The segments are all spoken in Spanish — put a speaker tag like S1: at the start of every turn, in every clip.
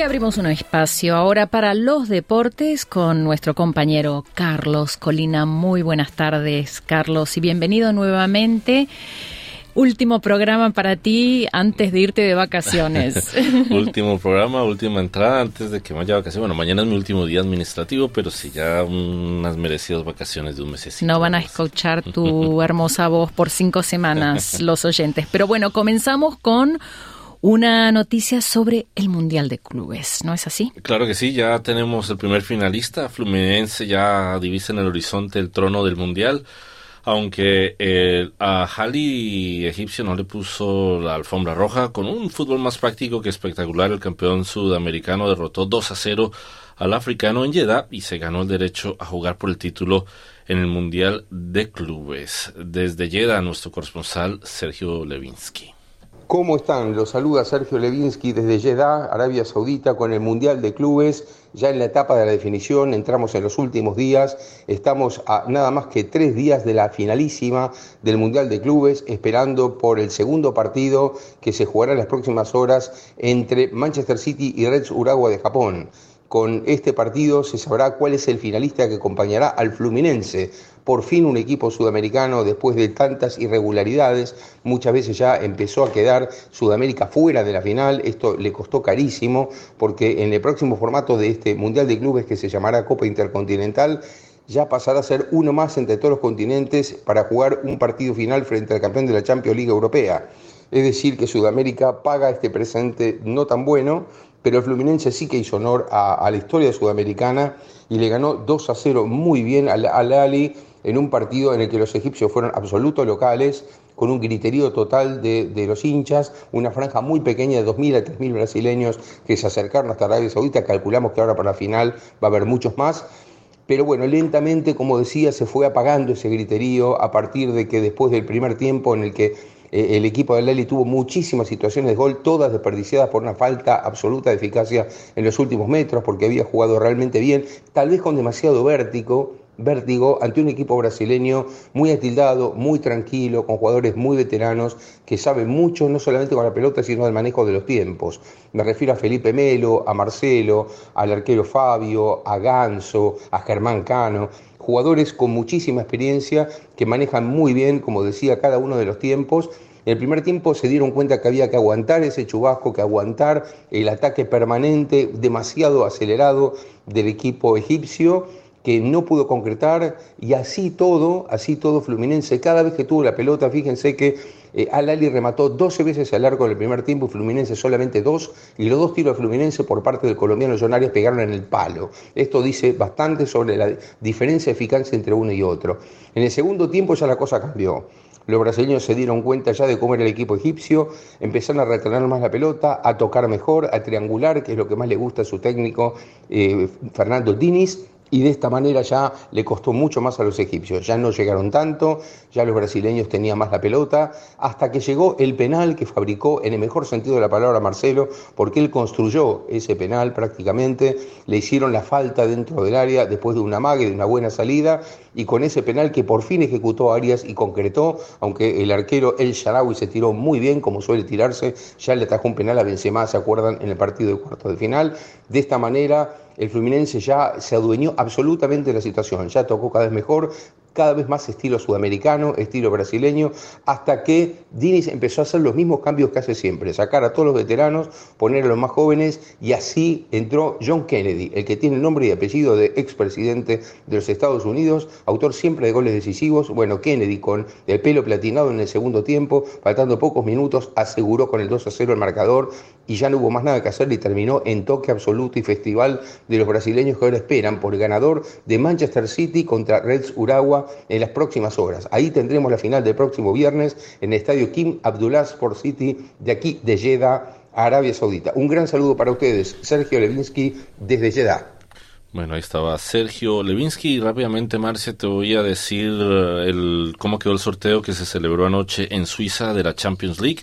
S1: Y abrimos un espacio ahora para los deportes con nuestro compañero Carlos Colina. Muy buenas tardes, Carlos, y bienvenido nuevamente. Último programa para ti antes de irte de vacaciones.
S2: último programa, última entrada antes de que vaya de vacaciones. Bueno, mañana es mi último día administrativo, pero sí ya unas merecidas vacaciones de un mes.
S1: No van a escuchar tu hermosa voz por cinco semanas los oyentes. Pero bueno, comenzamos con una noticia sobre el Mundial de Clubes, ¿no es así?
S2: Claro que sí, ya tenemos el primer finalista, Fluminense ya divisa en el horizonte el trono del Mundial, aunque el, a Hali egipcio no le puso la alfombra roja, con un fútbol más práctico que espectacular, el campeón sudamericano derrotó 2 a 0 al africano en Jeddah y se ganó el derecho a jugar por el título en el Mundial de Clubes. Desde Jeddah, nuestro corresponsal Sergio Levinsky.
S3: ¿Cómo están? Los saluda Sergio Levinsky desde Jeddah, Arabia Saudita, con el Mundial de Clubes. Ya en la etapa de la definición, entramos en los últimos días. Estamos a nada más que tres días de la finalísima del Mundial de Clubes, esperando por el segundo partido que se jugará en las próximas horas entre Manchester City y Reds Urawa de Japón. Con este partido se sabrá cuál es el finalista que acompañará al Fluminense. Por fin un equipo sudamericano, después de tantas irregularidades, muchas veces ya empezó a quedar Sudamérica fuera de la final. Esto le costó carísimo porque en el próximo formato de este Mundial de Clubes que se llamará Copa Intercontinental, ya pasará a ser uno más entre todos los continentes para jugar un partido final frente al campeón de la Champions League Europea. Es decir, que Sudamérica paga este presente no tan bueno pero el Fluminense sí que hizo honor a, la historia sudamericana y le ganó 2 a 0 muy bien al, Ali en un partido en el que los egipcios fueron absolutos locales, con un griterío total de, los hinchas, una franja muy pequeña de 2.000 a 3.000 brasileños que se acercaron hasta Arabia Saudita, calculamos que ahora para la final va a haber muchos más, pero bueno, lentamente, como decía, se fue apagando ese griterío a partir de que después del primer tiempo en el que eh, el equipo de Lali tuvo muchísimas situaciones de gol, todas desperdiciadas por una falta absoluta de eficacia en los últimos metros, porque había jugado realmente bien, tal vez con demasiado vértigo, vértigo ante un equipo brasileño muy atildado, muy tranquilo, con jugadores muy veteranos que saben mucho, no solamente con la pelota, sino del manejo de los tiempos. Me refiero a Felipe Melo, a Marcelo, al arquero Fabio, a Ganso, a Germán Cano jugadores con muchísima experiencia que manejan muy bien, como decía, cada uno de los tiempos. En el primer tiempo se dieron cuenta que había que aguantar ese chubasco, que aguantar el ataque permanente, demasiado acelerado del equipo egipcio que no pudo concretar y así todo, así todo Fluminense, cada vez que tuvo la pelota, fíjense que eh, Al-Ali remató 12 veces al arco en el primer tiempo y Fluminense solamente dos, y los dos tiros de Fluminense por parte del colombiano John pegaron en el palo. Esto dice bastante sobre la diferencia de eficacia entre uno y otro. En el segundo tiempo ya la cosa cambió. Los brasileños se dieron cuenta ya de cómo era el equipo egipcio, empezaron a retener más la pelota, a tocar mejor, a triangular, que es lo que más le gusta a su técnico eh, Fernando Diniz, y de esta manera ya le costó mucho más a los egipcios. Ya no llegaron tanto, ya los brasileños tenían más la pelota, hasta que llegó el penal que fabricó en el mejor sentido de la palabra Marcelo, porque él construyó ese penal prácticamente, le hicieron la falta dentro del área después de una mague, de una buena salida, y con ese penal que por fin ejecutó Arias y concretó, aunque el arquero El Sharawi se tiró muy bien, como suele tirarse, ya le atajó un penal a Benzema, ¿se acuerdan? En el partido de cuartos de final. De esta manera el Fluminense ya se adueñó absolutamente de la situación, ya tocó cada vez mejor, cada vez más estilo sudamericano, estilo brasileño, hasta que Diniz empezó a hacer los mismos cambios que hace siempre, sacar a todos los veteranos, poner a los más jóvenes, y así entró John Kennedy, el que tiene el nombre y apellido de expresidente de los Estados Unidos, autor siempre de goles decisivos. Bueno, Kennedy con el pelo platinado en el segundo tiempo, faltando pocos minutos, aseguró con el 2 a 0 el marcador y ya no hubo más nada que hacer y terminó en toque absoluto y festival de los brasileños que ahora esperan por el ganador de Manchester City contra Reds En las próximas horas. Ahí tendremos la final del próximo viernes en el estadio Kim Abdullah Sport City de aquí de Jeddah, Arabia Saudita. Un gran saludo para ustedes, Sergio Levinsky desde Jeddah.
S2: Bueno, ahí estaba Sergio Levinsky. Y rápidamente, Marcia, te voy a decir eh, el, cómo quedó el sorteo que se celebró anoche en Suiza de la Champions League.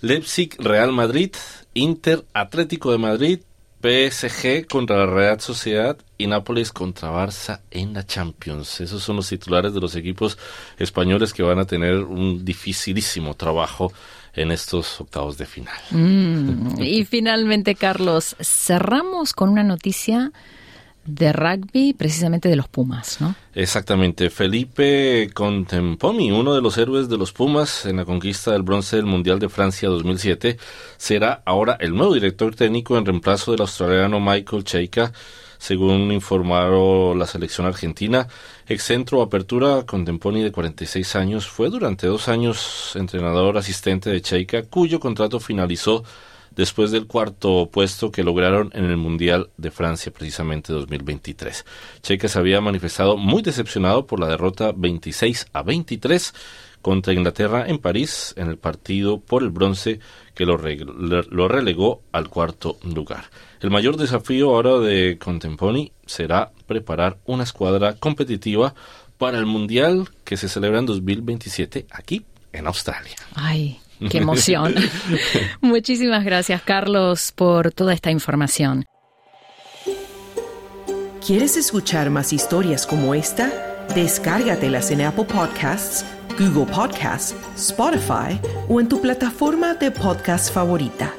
S2: Leipzig, Real Madrid, Inter, Atlético de Madrid, PSG contra la Real Sociedad y Nápoles contra Barça en la Champions. Esos son los titulares de los equipos españoles que van a tener un dificilísimo trabajo en estos octavos de final.
S1: Mm, y finalmente, Carlos, cerramos con una noticia de rugby, precisamente de los Pumas, ¿no?
S2: Exactamente. Felipe Contempomi, uno de los héroes de los Pumas en la conquista del bronce del Mundial de Francia 2007, será ahora el nuevo director técnico en reemplazo del australiano Michael Cheika, según informaron la selección argentina. Excentro Apertura Contemponi de 46 años fue durante dos años entrenador asistente de Cheika, cuyo contrato finalizó después del cuarto puesto que lograron en el Mundial de Francia precisamente 2023. Checa se había manifestado muy decepcionado por la derrota 26 a 23 contra Inglaterra en París en el partido por el bronce que lo, lo relegó al cuarto lugar. El mayor desafío ahora de Contemponi será preparar una escuadra competitiva para el Mundial que se celebra en 2027 aquí en Australia.
S1: Ay, Qué emoción. Muchísimas gracias, Carlos, por toda esta información.
S4: ¿Quieres escuchar más historias como esta? Descárgatelas en Apple Podcasts, Google Podcasts, Spotify o en tu plataforma de podcast favorita.